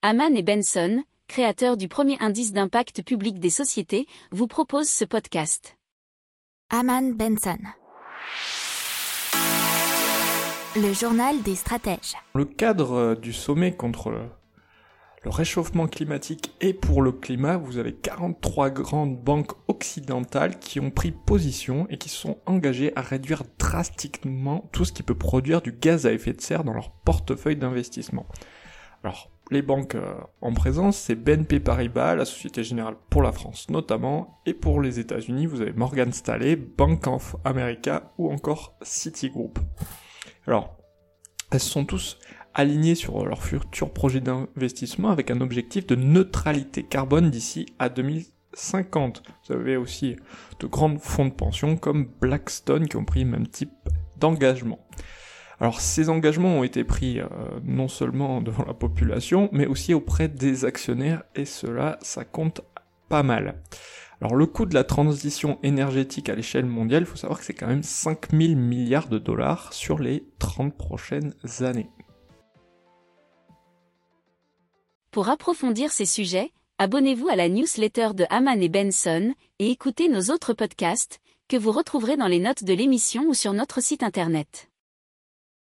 Haman et Benson, créateurs du premier indice d'impact public des sociétés, vous proposent ce podcast. Haman Benson. Le journal des stratèges. Dans le cadre euh, du sommet contre le, le réchauffement climatique et pour le climat, vous avez 43 grandes banques occidentales qui ont pris position et qui sont engagées à réduire drastiquement tout ce qui peut produire du gaz à effet de serre dans leur portefeuille d'investissement. Alors, les banques euh, en présence, c'est BNP Paribas, la Société Générale pour la France notamment, et pour les États-Unis, vous avez Morgan Stanley, Bank of America ou encore Citigroup. Alors, elles sont tous alignées sur leur futur projet d'investissement avec un objectif de neutralité carbone d'ici à 2050. Vous avez aussi de grands fonds de pension comme Blackstone qui ont pris le même type d'engagement. Alors ces engagements ont été pris euh, non seulement devant la population, mais aussi auprès des actionnaires, et cela, ça compte pas mal. Alors le coût de la transition énergétique à l'échelle mondiale, il faut savoir que c'est quand même 5000 milliards de dollars sur les 30 prochaines années. Pour approfondir ces sujets, abonnez-vous à la newsletter de Haman et Benson et écoutez nos autres podcasts que vous retrouverez dans les notes de l'émission ou sur notre site internet.